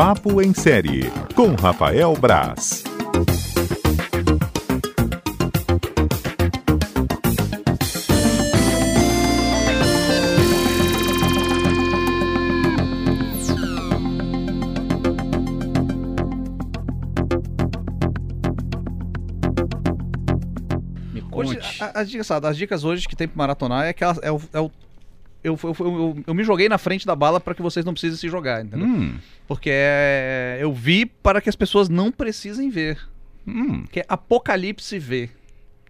Papo em Série, com Rafael Braz. Hoje, a- as, dicas, as dicas hoje que tem pra maratonar é que é o. é o- eu, eu, eu, eu me joguei na frente da bala para que vocês não precisem se jogar, entendeu? Hum, Porque é, eu vi para que as pessoas não precisem ver. hum. Que é Apocalipse V.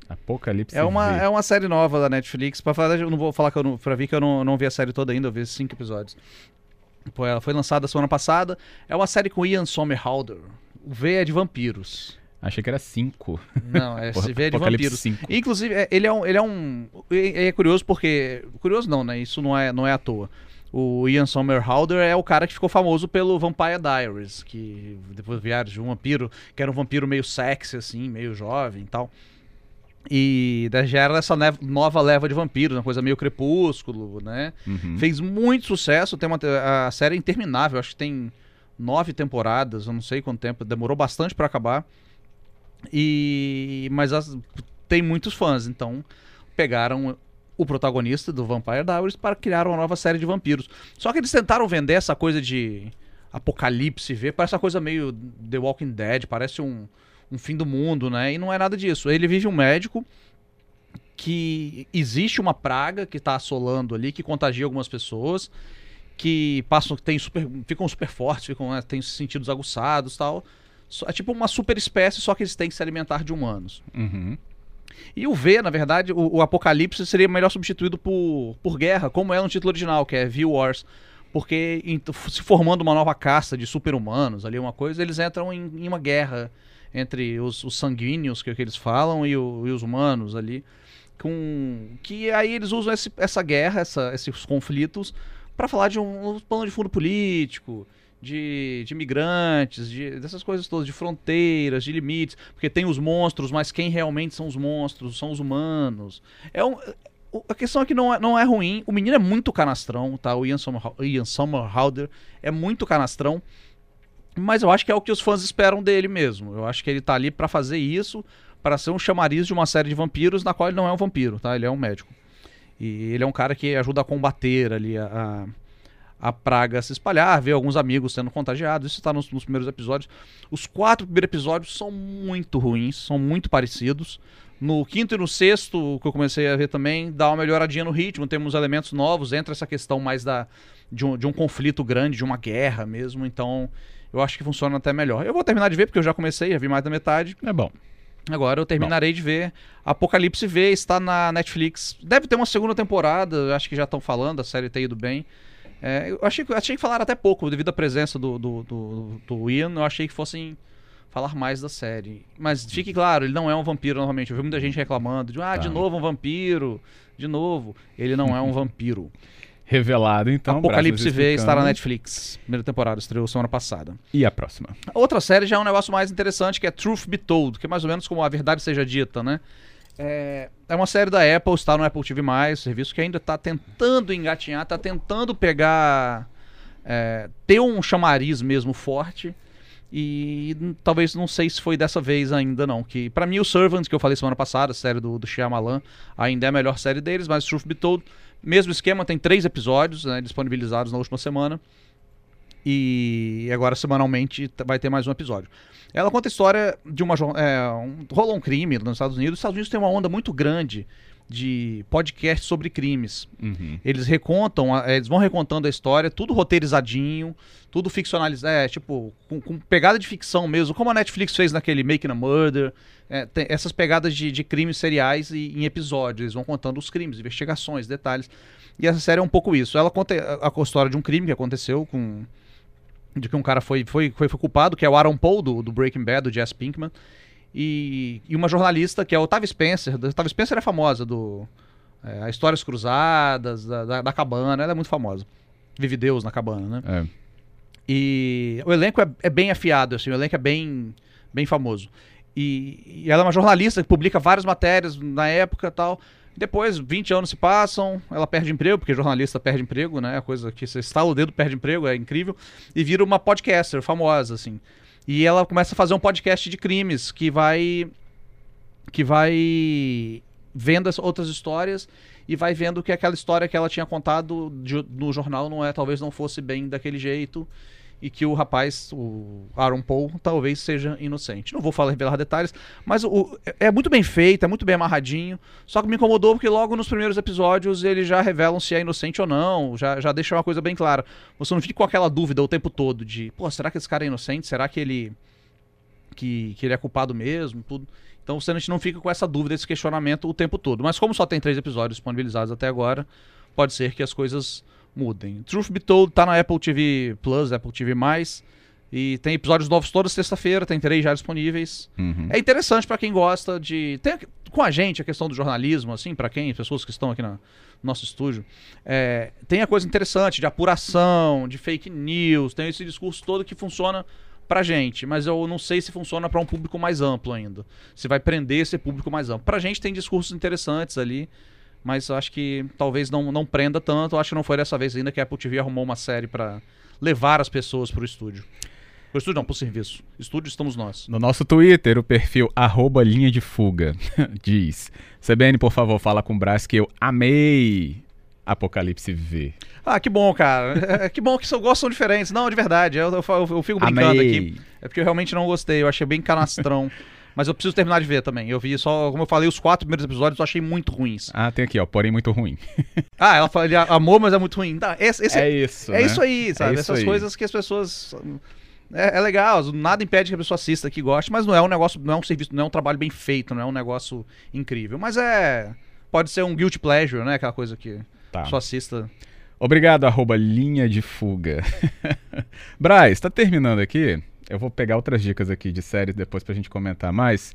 Apocalipse É uma, V. é uma série nova da Netflix. Pra falar, eu não vou falar que eu não, pra vir que eu não, não vi a série toda ainda, eu vi cinco episódios. Pô, ela foi lançada semana passada. É uma série com Ian Somerhalder. O V é de vampiros. Achei que era 5. Não, é é de Apocalipse vampiros. 5. Inclusive, é- ele é um. Ele é, um é, curioso porque. Curioso não, né? Isso não é, não é à toa. O Ian Somerhalder é o cara que ficou famoso pelo Vampire Diaries, que depois vieram de um vampiro, que era um vampiro meio sexy, assim, meio jovem e tal. E já era essa nova leva de vampiros, uma coisa meio crepúsculo, né? Uhum. Fez muito sucesso, tem uma, a série é interminável, acho que tem nove temporadas, eu não sei quanto tempo, demorou bastante pra acabar. E mas as- tem muitos fãs, então pegaram o protagonista do Vampire Diaries para criar uma nova série de vampiros. Só que eles tentaram vender essa coisa de apocalipse, ver, parece uma coisa meio The Walking Dead, parece um, um fim do mundo, né? E não é nada disso. Ele vive um médico que existe uma praga que está assolando ali, que contagia algumas pessoas, que passam, tem super, ficam super fortes, ficam, né, têm sentidos aguçados tal. É tipo uma super espécie, só que eles têm que se alimentar de humanos. Uhum. E o V, na verdade, o, o Apocalipse seria melhor substituído por, por guerra, como é no título original, que é V-Wars. Porque em- se formando uma nova caça de super-humanos ali, uma coisa, eles entram em, em uma guerra entre os, os sanguíneos, que é o que eles falam, e, o- e os humanos ali. Com, que aí eles usam esse- essa guerra, essa- esses conflitos, para falar de um, um plano de fundo político, de, de imigrantes, de, dessas coisas todas, de fronteiras, de limites, porque tem os monstros, mas quem realmente são os monstros? São os humanos. É um, a questão é que não é, não é ruim. O menino é muito canastrão, tá? O Ian, Somerhal- Ian Somerhalder é muito canastrão. Mas eu acho que é o que os fãs esperam dele mesmo. Eu acho que ele tá ali pra fazer isso, pra ser um chamariz de uma série de vampiros, na qual ele não é um vampiro, tá? Ele é um médico. E ele é um cara que ajuda a combater ali a, a, a praga se espalhar, ver alguns amigos sendo contagiados. Isso tá nos, nos primeiros episódios. Os quatro primeiros episódios são muito ruins, são muito parecidos. No quinto e no sexto, que eu comecei a ver também, dá uma melhoradinha no ritmo, temos elementos novos, entra essa questão mais da, de, um, de um conflito grande, de uma guerra mesmo, então eu acho que funciona até melhor. Eu vou terminar de ver, porque eu já comecei, já vi mais da metade. É bom. Agora eu terminarei de ver. Apocalipse V está na Netflix. Deve ter uma segunda temporada, acho que já estão falando, a série tem ido bem. É, eu achei, que- achei que falaram até pouco, devido à presença do, do, do, do Ian, eu achei que fossem falar mais da série. Mas fique claro, ele não é um vampiro normalmente. Eu vi muita gente reclamando de, ah, de Tá. novo um vampiro, de novo. Ele não é um vampiro. Revelado, então. Apocalipse V está na. Netflix. Primeira temporada, estreou semana passada. E a próxima? Outra série já é um negócio mais interessante, que é Truth Be Told, que é mais ou menos como a verdade seja dita, né? É, é uma série da Apple, está no Apple TV+, serviço que ainda está tentando engatinhar, está tentando pegar... é, ter um chamariz mesmo forte, e talvez não sei se foi dessa vez ainda não, que pra mim o Servant, que eu falei semana passada, a série do, do Shyamalan, ainda é a melhor série deles, mas Truth Be Told, mesmo esquema, tem três episódios né, disponibilizados na última semana, e agora semanalmente vai ter mais um episódio. Ela conta a história de uma. É, um, rolou um crime nos Estados Unidos. Os Estados Unidos tem uma onda muito grande de podcast sobre crimes. Uhum. Eles recontam, eles vão recontando a história, tudo roteirizadinho, tudo ficcionalizado, é, tipo, com, com pegada de ficção mesmo, como a Netflix fez naquele Making a Murder. é, tem essas pegadas de, de crimes seriais e, em episódios. Eles vão contando os crimes, investigações, detalhes. E essa série é um pouco isso. Ela conta a, a história de um crime que aconteceu com. De que um cara foi, foi, foi, foi culpado, que é o Aaron Paul, do, do Breaking Bad, do Jess Pinkman. E, e uma jornalista, que é a Otávia Spencer. A Otávia Spencer é famosa do. É, Histórias Cruzadas, da, da, da Cabana, ela é muito famosa. Vive Deus na Cabana, né? É. E o elenco é, é bem afiado, assim, o elenco é bem, bem famoso. E, e ela é uma jornalista que publica várias matérias na época e tal. Depois, 20 anos se passam, ela perde emprego, porque jornalista perde emprego, né? A coisa que você estala o dedo, perde emprego, é incrível. E vira uma podcaster famosa, assim. E ela começa a fazer um podcast de crimes que vai. que vai vendo as outras histórias e vai vendo que aquela história que ela tinha contado de- no jornal não é, talvez não fosse bem daquele jeito e que o rapaz, o Aaron Paul, talvez seja inocente. Não vou falar revelar detalhes, mas o, é- é muito bem feito, é muito bem amarradinho. Só que me incomodou porque logo nos primeiros episódios eles já revelam se é inocente ou não, já, já deixam uma coisa bem clara. Você não fica com aquela dúvida o tempo todo de, pô, será que esse cara é inocente? Será que ele que, que ele é culpado mesmo? Tudo. Então gente não fica com essa dúvida, esse questionamento o tempo todo. Mas como só tem três episódios disponibilizados até agora, pode ser que as coisas mudem. Truth Be Told tá na Apple TV Plus, Apple TV+, e tem episódios novos toda sexta-feira, tem três já disponíveis. Uhum. É interessante pra quem gosta de. Tem com a gente a questão do jornalismo, assim, pra quem, pessoas que estão aqui na- no nosso estúdio. É, tem a coisa interessante de apuração, de fake news, tem esse discurso todo que funciona pra gente, mas eu não sei se funciona pra um público mais amplo ainda. Se vai prender esse público mais amplo. Pra gente tem discursos interessantes ali. Mas acho que talvez não, não prenda tanto. Acho que não foi dessa vez ainda que a Apple TV arrumou uma série pra levar as pessoas pro estúdio. Pro estúdio não, pro serviço. Estúdio estamos nós. No nosso Twitter, o perfil arroba linha de fuga diz: CBN, por favor, fala com o Brás que eu amei Apocalipse V. Ah, que bom, cara. É, que bom que seus gostos são diferentes. Não, de verdade. Eu, eu, eu- eu fico brincando Amei. aqui. É porque eu realmente não gostei. Eu achei bem canastrão. Mas eu preciso terminar de ver também. Eu vi só, como eu falei, os quatro primeiros episódios eu achei muito ruins. Ah, tem aqui, ó, porém muito ruim. Ah, ela fala, ele amou, mas é muito ruim. Tá, esse, esse- é isso. é né? isso aí, sabe? isso Essas aí. coisas que as pessoas. É, é legal, nada impede que a pessoa assista que goste, mas não é um negócio, não é um serviço, não é um trabalho bem feito, não é um negócio incrível. Mas é. Pode ser um guilty pleasure, né? Aquela coisa que Tá. a pessoa assista. Obrigado, arroba linha de fuga. Braz, tá terminando aqui. Eu vou pegar outras dicas aqui de séries depois pra gente comentar mais.